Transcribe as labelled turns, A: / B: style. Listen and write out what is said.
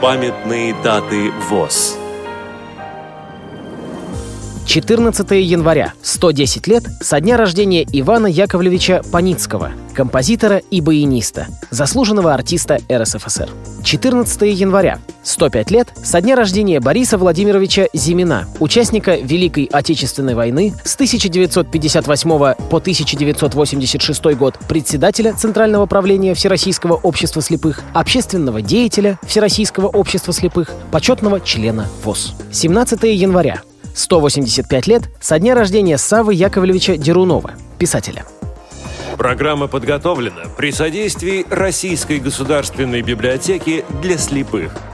A: Памятные даты ВОЗ.
B: 14 января, 110 лет со дня рождения Ивана Яковлевича Паницкого, композитора и баяниста, заслуженного артиста РСФСР. 14 января, 105 лет со дня рождения Бориса Владимировича Зимина, участника Великой Отечественной войны с 1958 по 1986 год, председателя Центрального правления Всероссийского общества слепых, общественного деятеля Всероссийского общества слепых, почетного члена ВОЗ. 17 января, 185 лет со дня рождения Савы Яковлевича Дерунова, писателя.
A: Программа подготовлена при содействии Российской государственной библиотеки для слепых –